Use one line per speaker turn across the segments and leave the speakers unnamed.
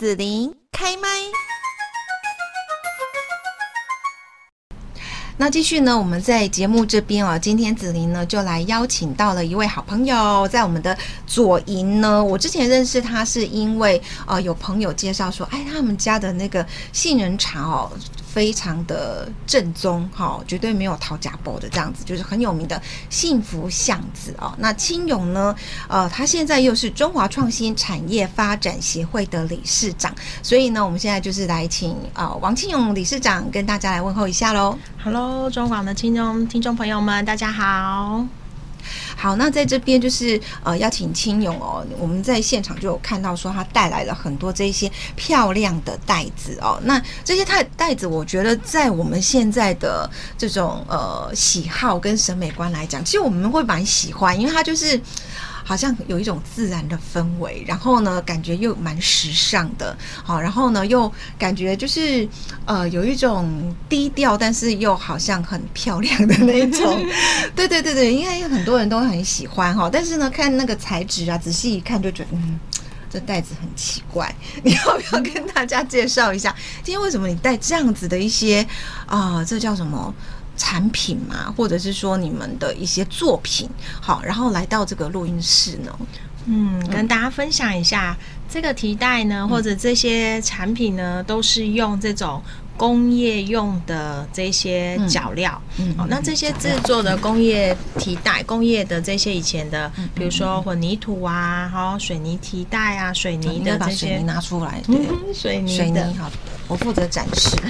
紫琳开麦。那继续呢，我们在节目这边啊，今天紫琳呢就来邀请到了一位好朋友，在我们的左营呢。我之前认识他是因为呃有朋友介绍说，哎，他们家的那个杏仁茶哦。非常的正宗，哈，绝对没有淘假包的这样子，就是很有名的幸福巷子哦。那青勇呢，呃，他现在又是中华创新产业发展协会的理事长，所以呢，我们现在就是来请呃王青勇理事长跟大家来问候一下喽。
Hello，中广的听众听众朋友们，大家好。
好，那在这边就是呃邀请亲友哦，我们在现场就有看到说他带来了很多这些漂亮的袋子哦。那这些袋袋子，我觉得在我们现在的这种呃喜好跟审美观来讲，其实我们会蛮喜欢，因为它就是。好像有一种自然的氛围，然后呢，感觉又蛮时尚的，好，然后呢，又感觉就是呃，有一种低调，但是又好像很漂亮的那种。对对对对，因为很多人都很喜欢哈，但是呢，看那个材质啊，仔细一看就觉得，嗯，这袋子很奇怪。你要不要跟大家介绍一下，今天为什么你带这样子的一些啊、呃，这叫什么？产品嘛，或者是说你们的一些作品，好，然后来到这个录音室呢，
嗯，跟大家分享一下、嗯、这个提袋呢，或者这些产品呢，都是用这种工业用的这些脚料，嗯，好，那这些制作的工业提袋、工业的这些以前的，比如说混凝土啊，好，水泥提袋啊，水泥的这些，
水泥拿出来，对，
嗯、水泥的。
水泥，好，我负责展示。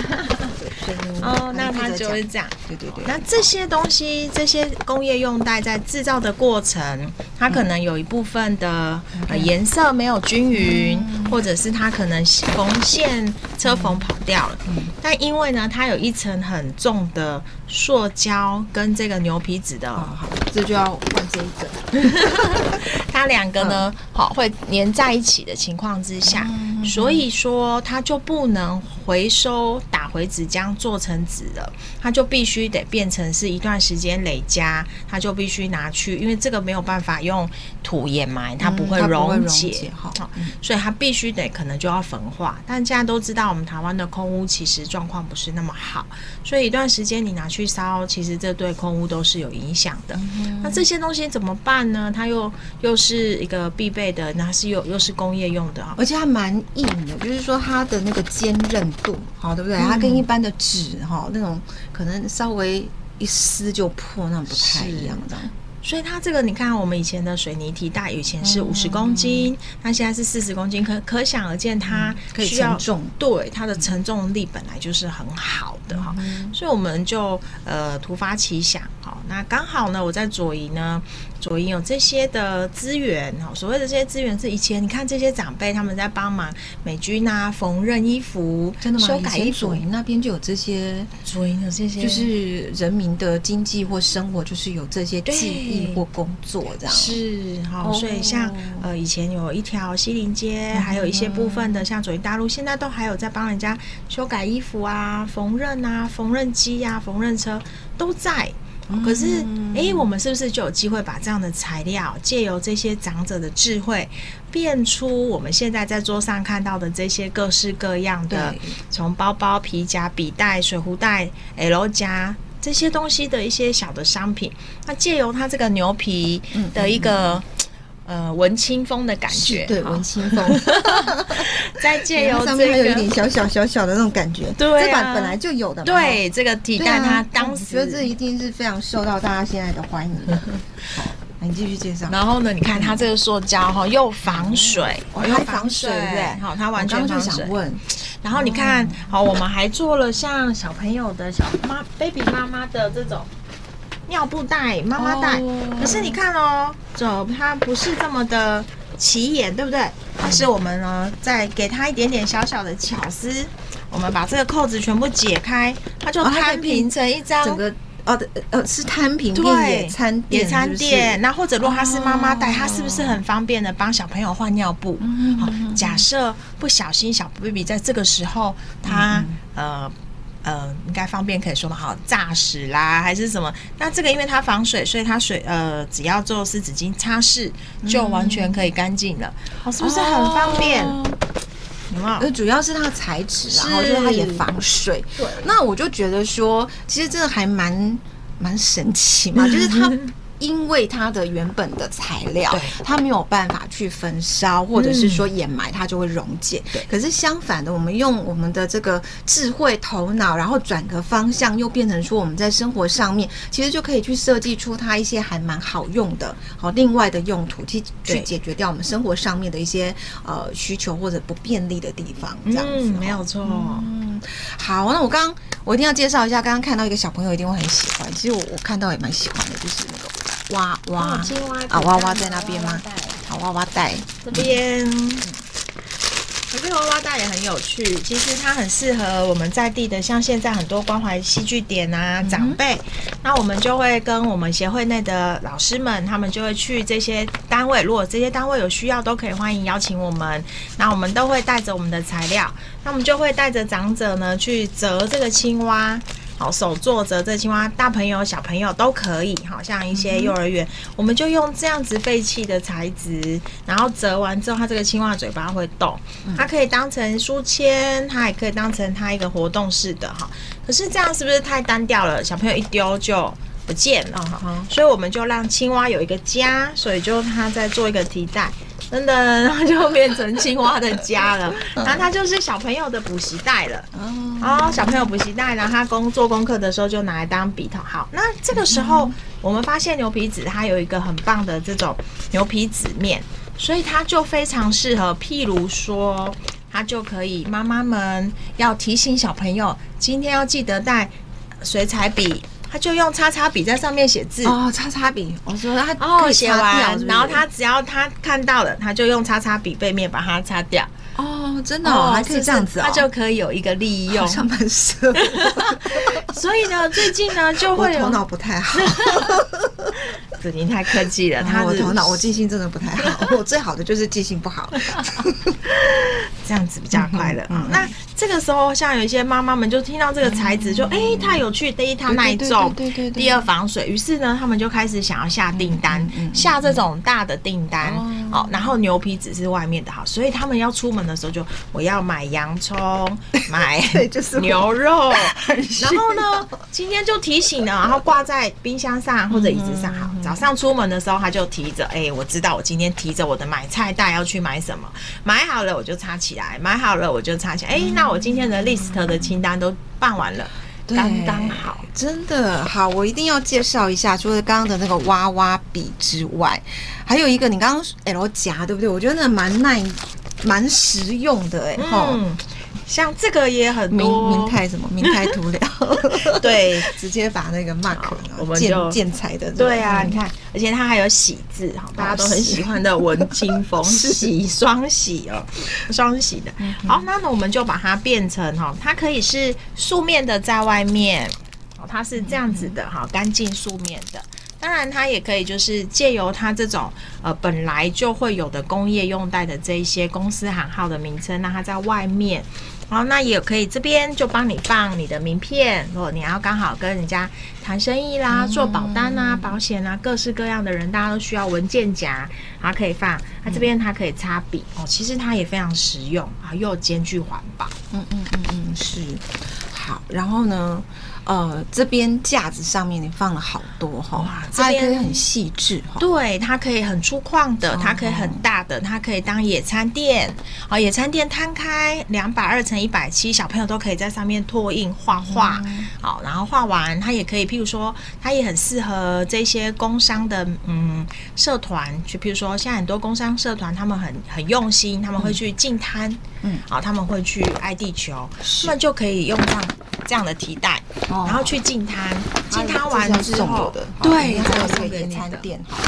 哦，那它就会这样。
对对对。
那这些东西，这些工业用带在制造的过程，它可能有一部分的呃颜色没有均匀，或者是它可能缝线车缝跑掉了。嗯但因为呢，它有一层很重的塑胶跟这个牛皮纸的，
好，这就要换这一个。
它两个呢，好会粘在一起的情况之下，所以说它就不能回收打回纸浆做成纸了，它就必须得变成是一段时间累加，它就必须拿去，因为这个没有办法用土掩埋，它不会溶解，好，所以它必须得可能就要焚化。但现在都知道，我们台湾的空屋其实状况不是那么好，所以一段时间你拿去烧，其实这对空屋都是有影响的。那这些东西怎么办呢？它又又是一个必备的，那是又又是工业用的啊，
而且它蛮硬的，就是说它的那个坚韧度，好，对不对？它跟一般的纸哈那种可能稍微一撕就破，那种不太一样的。
所以它这个，你看我们以前的水泥提袋，以前是五十公斤，那、嗯、现在是四十公斤，可可想而知，它需要、嗯、可以承重，对它的承重力本来就是很好的哈、嗯。所以我们就呃突发奇想，好，那刚好呢，我在左营呢。左营有这些的资源，所谓的这些资源是以前你看这些长辈他们在帮忙美军啊缝纫衣服，
真的吗？
修改衣服。
左营那边就有这些，
左营有这些，
就是人民的经济或生活，就是有这些技艺或工作这样。
是，好，所以像呃以前有一条西林街，还有一些部分的像左营大路，现在都还有在帮人家修改衣服啊、缝纫啊、缝纫机呀、缝纫车都在。可是，哎、欸，我们是不是就有机会把这样的材料，借由这些长者的智慧，变出我们现在在桌上看到的这些各式各样的，从包包、皮夹、笔袋、水壶袋、L 夹这些东西的一些小的商品？那借由它这个牛皮的一个。呃，文青风的感觉，
对，文青风。
再借由
上面还有一点小小小小的那种感觉，
对、啊，
这版本来就有的嘛。
对，这个提袋它当时，
我觉得这一定是非常受到大家现在的欢迎。好，你继续介绍。
然后呢，你看它这个塑胶哈，又防水，
哦、又防水，对？
好，它完全防水。然后你看好，我们还做了像小朋友的小妈 baby 妈妈的这种。尿布袋、妈妈袋，可是你看哦，走，它不是这么的起眼，对不对？它是我们呢，再给它一点点小小的巧思，我们把这个扣子全部解开，它就摊平成一张。整个
哦，呃，是摊平对野餐
野餐垫。那或者如果它是妈妈带，它是不是很方便的帮小朋友换尿布？好，假设不小心小 baby 在这个时候，他呃。呃，应该方便可以说嘛，好，炸屎啦，还是什么？那这个因为它防水，所以它水呃，只要做湿纸巾擦拭，就完全可以干净了。哦，是不是很方便？有没有？
呃，主要是它的材质，然后就是它也防水。
对，
那我就觉得说，其实这个还蛮蛮神奇嘛，就是它。因为它的原本的材料，它没有办法去焚烧，或者是说掩埋，它就会溶解。对。可是相反的，我们用我们的这个智慧头脑，然后转个方向，又变成说我们在生活上面，其实就可以去设计出它一些还蛮好用的，好另外的用途，去去解决掉我们生活上面的一些呃需求或者不便利的地方。这样子，
没有错。
嗯，好，那我刚刚我一定要介绍一下，刚刚看到一个小朋友一定会很喜欢，其实我我看到也蛮喜欢的，就是那个。娃娃
青蛙
啊，娃娃在那边吗？好，娃娃带
这边。可是娃娃袋也很有趣，其实它很适合我们在地的，像现在很多关怀戏剧点啊，长辈，那我们就会跟我们协会内的老师们，他们就会去这些单位，如果这些单位有需要，都可以欢迎邀请我们。那我们都会带着我们的材料，那我们就会带着长者呢去折这个青蛙。好，手做折这青蛙，大朋友小朋友都可以。好像一些幼儿园，我们就用这样子废弃的材质，然后折完之后，它这个青蛙嘴巴会动，它可以当成书签，它也可以当成它一个活动式的哈。可是这样是不是太单调了？小朋友一丢就不见了哈。所以我们就让青蛙有一个家，所以就它在做一个提袋。真的，然后就变成青蛙的家了。然后它就是小朋友的补习袋了。哦，小朋友补习袋，然后他工做功课的时候就拿来当笔头。好，那这个时候我们发现牛皮纸它有一个很棒的这种牛皮纸面，所以它就非常适合。譬如说，它就可以妈妈们要提醒小朋友今天要记得带水彩笔。他就用叉叉笔在上面写字
哦，叉叉笔，我说他哦
写完，然后他只要他看到了，他就用叉叉笔背面把它擦掉。
哦，真的哦，还可以这样子哦，
他就可以有一个利用，
好像蛮适合。
所以呢，最近呢就会
头脑不太好。
子宁太客气了，他
我头脑我记性真的不太好，我最好的就是记性不好，
这样子比较快乐。那这个时候，像有一些妈妈们就听到这个材质，就哎太有趣，第一它耐重，对对，第二防水，于是呢，他们就开始想要下订单，下这种大的订单哦。然后牛皮纸是外面的哈，所以他们要出门的时候就我要买洋葱，买 牛肉，然后呢，今天就提醒了，然后挂在冰箱上或者椅子上，好。早上出门的时候，他就提着，哎、欸，我知道我今天提着我的买菜袋要去买什么，买好了我就插起来，买好了我就插起来，哎、欸，那我今天的 list 的清单都办完了，刚刚好，
真的好，我一定要介绍一下，除了刚刚的那个娃娃笔之外，还有一个你刚刚 L 夹对不对？我觉得那蛮耐，蛮实用的、欸，哎，嗯。
像这个也很多，
明太什么明太涂料，
对，
直接把那个 mark
我们就
建材的，
对啊，你看，而且它还有喜字哈，大家都很喜欢的文青风，喜双喜哦，双喜的。好，那呢我们就把它变成哈，它可以是素面的在外面，哦，它是这样子的哈，干净素面的。当然，它也可以就是借由它这种呃本来就会有的工业用袋的这一些公司行号的名称，那它在外面，然后那也可以这边就帮你放你的名片。如果你要刚好跟人家谈生意啦、做保单啊、保险啊，各式各样的人，大家都需要文件夹，然后可以放。它这边它可以擦笔哦，其实它也非常实用啊，又兼具环保。
嗯嗯嗯嗯，是。好，然后呢？呃，这边架子上面你放了好多哈，哇，这边可以很细致哈。
对，它可以很粗犷的，它可以很大的，它可以当野餐垫。好，野餐垫摊开两百二乘一百七，小朋友都可以在上面拓印画画。好，然后画完，它也可以，譬如说，它也很适合这些工商的嗯社团，就譬如说，现在很多工商社团，他们很很用心，他们会去净滩，嗯，好，他们会去爱地球，他们就可以用上这样的提袋。然后去净滩，净滩完之后，对，
还有这个野餐垫，好，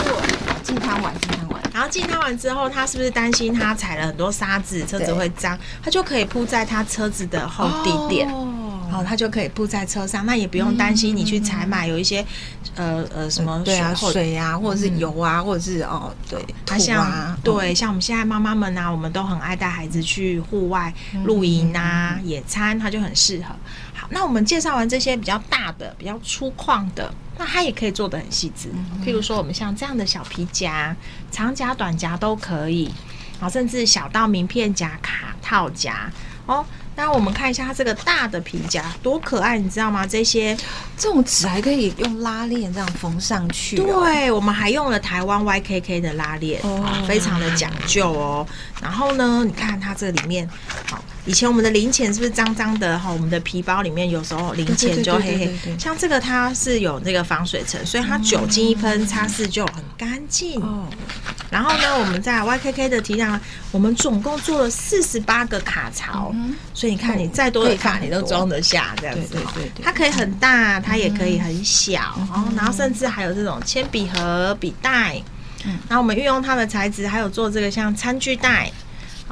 净滩完，净滩完，
然后净滩完之后，他是不是担心他踩了很多沙子，车子会脏？他就可以铺在他车子的后地垫，然后他就可以铺在车上，那也不用担心你去采买有一些呃呃什么
对啊水啊，或者是油啊，或者是哦对，
他像对像我们现在妈妈们啊，我们都很爱带孩子去户外露营啊、野餐，他就很适合。那我们介绍完这些比较大的、比较粗犷的，那它也可以做得很细致。譬如说，我们像这样的小皮夹，长夹、短夹都可以。然后甚至小到名片夹、卡套夹哦。那我们看一下它这个大的皮夹多可爱，你知道吗？这些
这种纸还可以用拉链这样缝上去，哦。
对，我们还用了台湾 YKK 的拉链，哦，非常的讲究哦。然后呢，你看它这里面，好。以前我们的零钱是不是脏脏的哈？我们的皮包里面有时候零钱就黑黑，像这个它是有那个防水层，所以它酒精一喷擦拭就很干净。哦。然后呢，我们在 YKK 的提上，我们总共做了四十八个卡槽，所以你看你再多的卡你都装得下这样子。对对对。它可以很大，它也可以很小，然后甚至还有这种铅笔盒、笔袋。嗯。然后我们运用它的材质，还有做这个像餐具袋。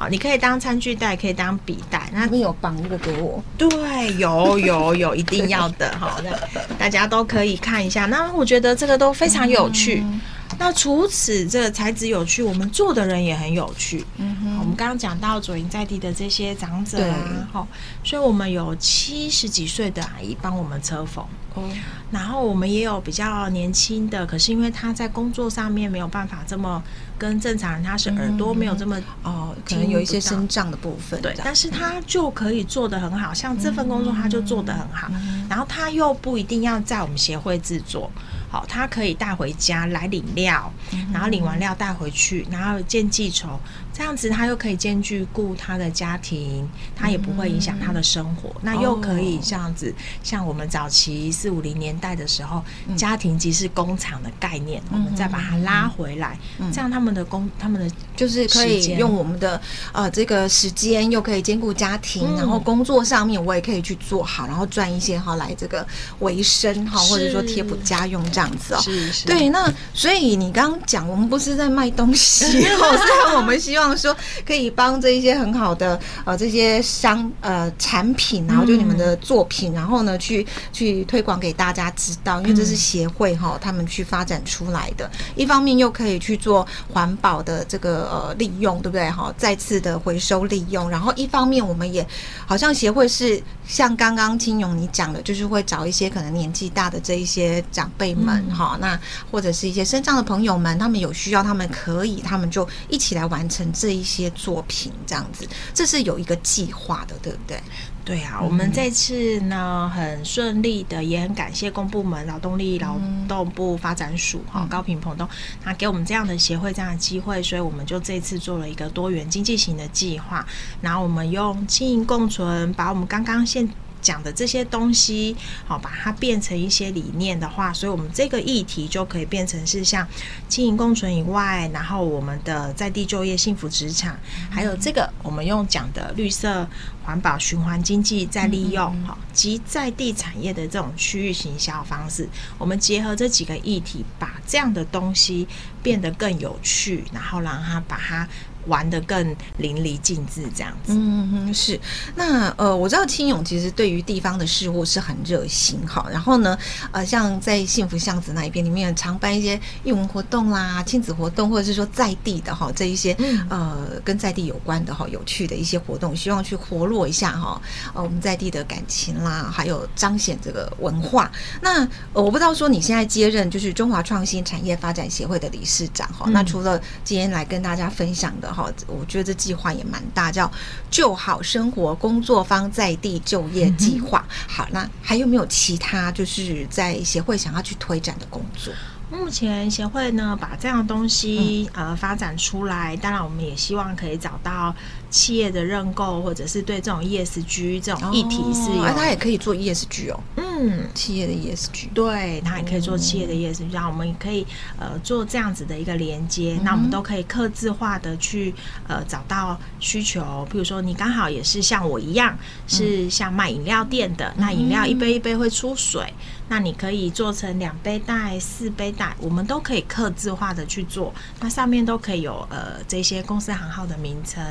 好，你可以当餐具袋，可以当笔袋。那
你有绑一个给我？
对，有有有，一定要的。好的，大家都可以看一下。那我觉得这个都非常有趣。嗯、那除此这个材质有趣，我们做的人也很有趣。嗯哼，我们刚刚讲到左营在地的这些长者啊，好，所以我们有七十几岁的阿姨帮我们车缝。哦，然后我们也有比较年轻的，可是因为他在工作上面没有办法这么。跟正常人，他是耳朵没有这么、嗯、哦，
可能有一些声障的部分，
对，但是他就可以做得很好，像这份工作他就做得很好，嗯、然后他又不一定要在我们协会制作。好，他可以带回家来领料，然后领完料带回去，然后见记仇，这样子他又可以兼具顾他的家庭，他也不会影响他的生活，那又可以这样子，像我们早期四五零年代的时候，家庭即是工厂的概念，我们再把它拉回来，这样他们的工，他们的
就是可以用我们的呃这个时间，又可以兼顾家庭，然后工作上面我也可以去做好，然后赚一些哈来这个维生哈，或者说贴补家用这样。这样子哦，是是。对，那所以你刚刚讲，我们不是在卖东西哦，虽然我们希望说可以帮这一些很好的呃这些商呃产品，然后就你们的作品，然后呢去去推广给大家知道，因为这是协会哈他们去发展出来的，一方面又可以去做环保的这个呃利用，对不对哈？再次的回收利用，然后一方面我们也好像协会是像刚刚青勇你讲的，就是会找一些可能年纪大的这一些长辈们。哈，那或者是一些身障的朋友们，他们有需要，他们可以，他们就一起来完成这一些作品，这样子，这是有一个计划的，对不对？
对啊，我们这次呢很顺利的，也很感谢公部门劳动力劳动部发展署哈、嗯、高屏澎东，那给我们这样的协会这样的机会，所以我们就这次做了一个多元经济型的计划，然后我们用经营共存，把我们刚刚现讲的这些东西，好，把它变成一些理念的话，所以我们这个议题就可以变成是像经营共存以外，然后我们的在地就业幸福职场，还有这个我们用讲的绿色环保循环经济再利用，好，及在地产业的这种区域行销方式，我们结合这几个议题，把这样的东西变得更有趣，然后让它把它。玩得更淋漓尽致，这样子。
嗯哼，是。那呃，我知道青勇其实对于地方的事物是很热心哈。然后呢，呃，像在幸福巷子那一边，里面常办一些艺文活动啦、亲子活动，或者是说在地的哈这一些呃跟在地有关的哈有趣的一些活动，希望去活络一下哈呃我们在地的感情啦，还有彰显这个文化。那呃我不知道说你现在接任就是中华创新产业发展协会的理事长哈。那除了今天来跟大家分享的。好，我觉得这计划也蛮大，叫“就好生活工作方在地就业计划”。好，那还有没有其他就是在协会想要去推展的工作？
目前协会呢，把这样的东西呃发展出来，当然我们也希望可以找到企业的认购，或者是对这种 ESG 这种议题是有，
那他也可以做 ESG 哦。嗯，企业的 ESG，
对，它也可以做企业的 ESG，然后我们也可以呃做这样子的一个连接，那我们都可以客制化的去呃找到需求，比如说你刚好也是像我一样是像卖饮料店的，那饮料一杯一杯会出水。那你可以做成两杯袋、四杯袋，我们都可以刻字化的去做。那上面都可以有呃这些公司行号的名称，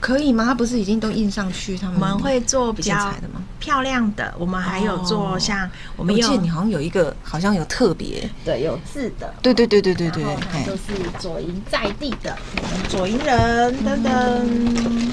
可以吗？它不是已经都印上去？他们
我们会做比较漂亮的。我们还有做像我们有，
我记得你好像有一个好像有特别
对有字的，
对对对对对对，
就是左营在地的，左营人等等。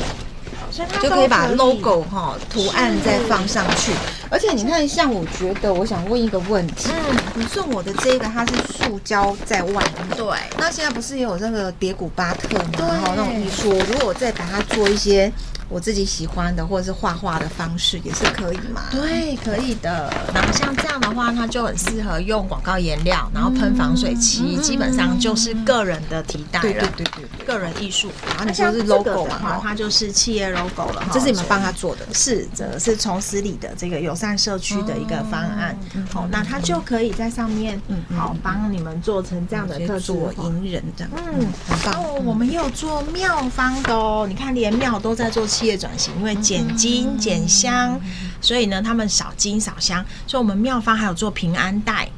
就可以把 logo 哈图案再放上去，而且你看，像我觉得，我想问一个问题，嗯，你送我的这个，它是塑胶在外面，
对。
那现在不是也有那个叠古巴特吗？然后那种艺术，如果我再把它做一些。我自己喜欢的，或者是画画的方式也是可以嘛？
对，可以的。然后像这样的话，它就很适合用广告颜料，然后喷防水漆，基本上就是个人的提袋了。对对对对，个人艺术。然后你说是 logo 嘛？它就是企业 logo 了。
这是你们帮他做的？
是，这是从十里的这个友善社区的一个方案。好，那它就可以在上面，嗯好帮你们做成这样的特做
银人这样。
嗯，很棒。哦，我们也有做妙方的哦。你看，连庙都在做。企业转型，因为减金减香，所以呢，他们少金少香。所以，我们妙方还有做平安袋，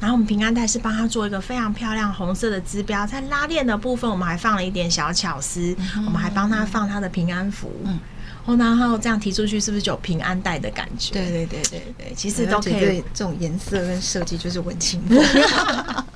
然后我们平安袋是帮他做一个非常漂亮红色的支标，在拉链的部分，我们还放了一点小巧思，我们还帮他放他的平安符。哦，然后这样提出去，是不是就有平安带的感觉？
对对对对对，其实都可以。这种颜色跟设计就是文青风。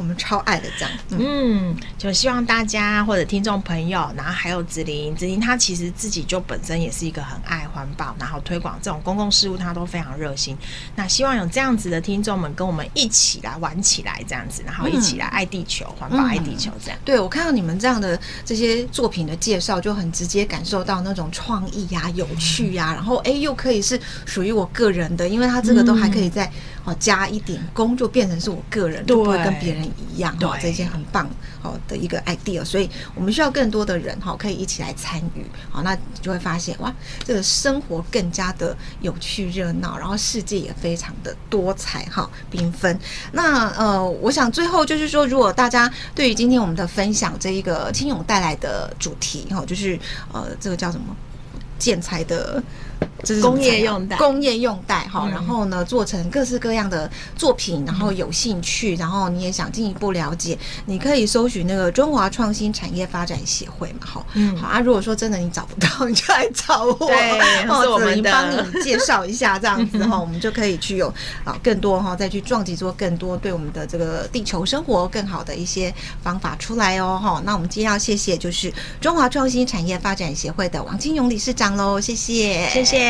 我们超爱的这样，
嗯，就希望大家或者听众朋友，然后还有子琳，子琳她其实自己就本身也是一个很爱环保，然后推广这种公共事务，她都非常热心。那希望有这样子的听众们跟我们一起来玩起来，这样子，然后一起来爱地球，环、嗯、保爱地球这样。
对，我看到你们这样的这些作品的介绍，就很直接感受到那种创意呀、啊、有趣呀、啊，然后哎又可以是属于我个人的，因为它这个都还可以在。哦，加一点工就变成是我个人，就不会跟别人一样。哈，这些很棒好的一个 idea，所以我们需要更多的人哈，可以一起来参与。好，那就会发现哇，这个生活更加的有趣热闹，然后世界也非常的多彩哈，缤纷。那呃，我想最后就是说，如果大家对于今天我们的分享这一个青勇带来的主题哈，就是呃，这个叫什么建材的。
这是工业用袋，
工业用袋哈，然后呢，做成各式各样的作品，然后有兴趣，然后你也想进一步了解，你可以搜寻那个中华创新产业发展协会嘛，哈，嗯，好啊。如果说真的你找不到，你就来找我，
对，是我们
帮你介绍一下，这样子哈，我们就可以去有啊更多哈，再去撞击做更多对我们的这个地球生活更好的一些方法出来哦，哈。那我们今天要谢谢就是中华创新产业发展协会的王金勇理事长喽，
谢谢，谢谢。